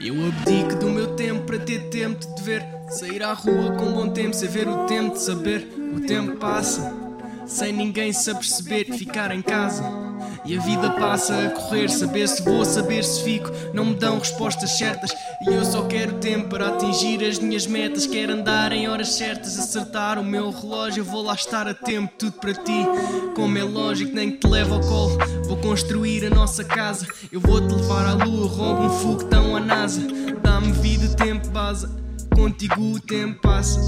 Eu abdico do meu tempo para ter tempo de te ver. Sair à rua com bom tempo, sem ver o tempo de saber. O tempo passa, sem ninguém se aperceber, ficar em casa. E a vida passa a correr, saber se vou, saber se fico. Não me dão respostas certas. E eu só quero tempo para atingir as minhas metas. Quero andar em horas certas, acertar o meu relógio. Eu vou lá estar a tempo, tudo para ti. Como é lógico, nem que te levo ao colo. Construir a nossa casa. Eu vou te levar à lua, roubo um foguetão à NASA. Dá-me vida, tempo, base. Contigo o tempo passa.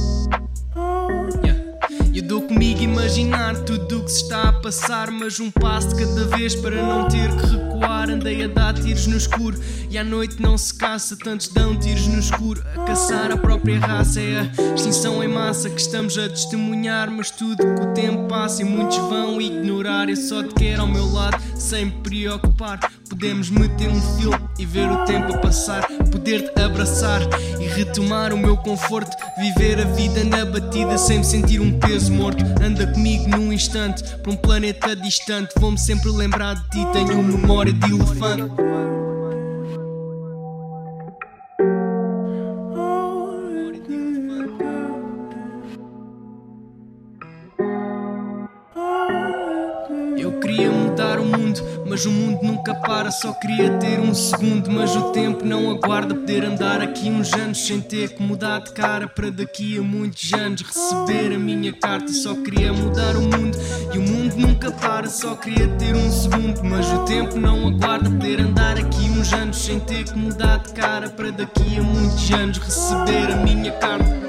Eu dou comigo imaginar tudo o que se está a passar, mas um passo de cada vez para não ter que recuar. Andei a dar tiros no escuro e à noite não se caça, tantos dão tiros no escuro. A caçar a própria raça é a extinção em massa que estamos a testemunhar, mas tudo que o tempo passa e muitos vão ignorar. Eu só te quero ao meu lado, sem me preocupar. Podemos meter um filme e ver o tempo a passar, poder-te abraçar e retomar o meu conforto, viver a vida na batida sem me sentir um peso morto. Anda comigo num instante para um planeta distante. Vou-me sempre lembrar de ti. Tenho memória de elefante. Eu queria mudar o mundo, mas o mundo nunca para. Só queria ter um segundo, mas o tempo não aguarda. Poder andar aqui uns anos sem ter que mudar de cara. Para daqui a muitos anos receber a minha carta. Só queria mudar o mundo e o mundo nunca para. Só queria ter um segundo, mas o tempo não aguarda. Poder andar aqui uns anos sem ter que mudar de cara. Para daqui a muitos anos receber a minha carta.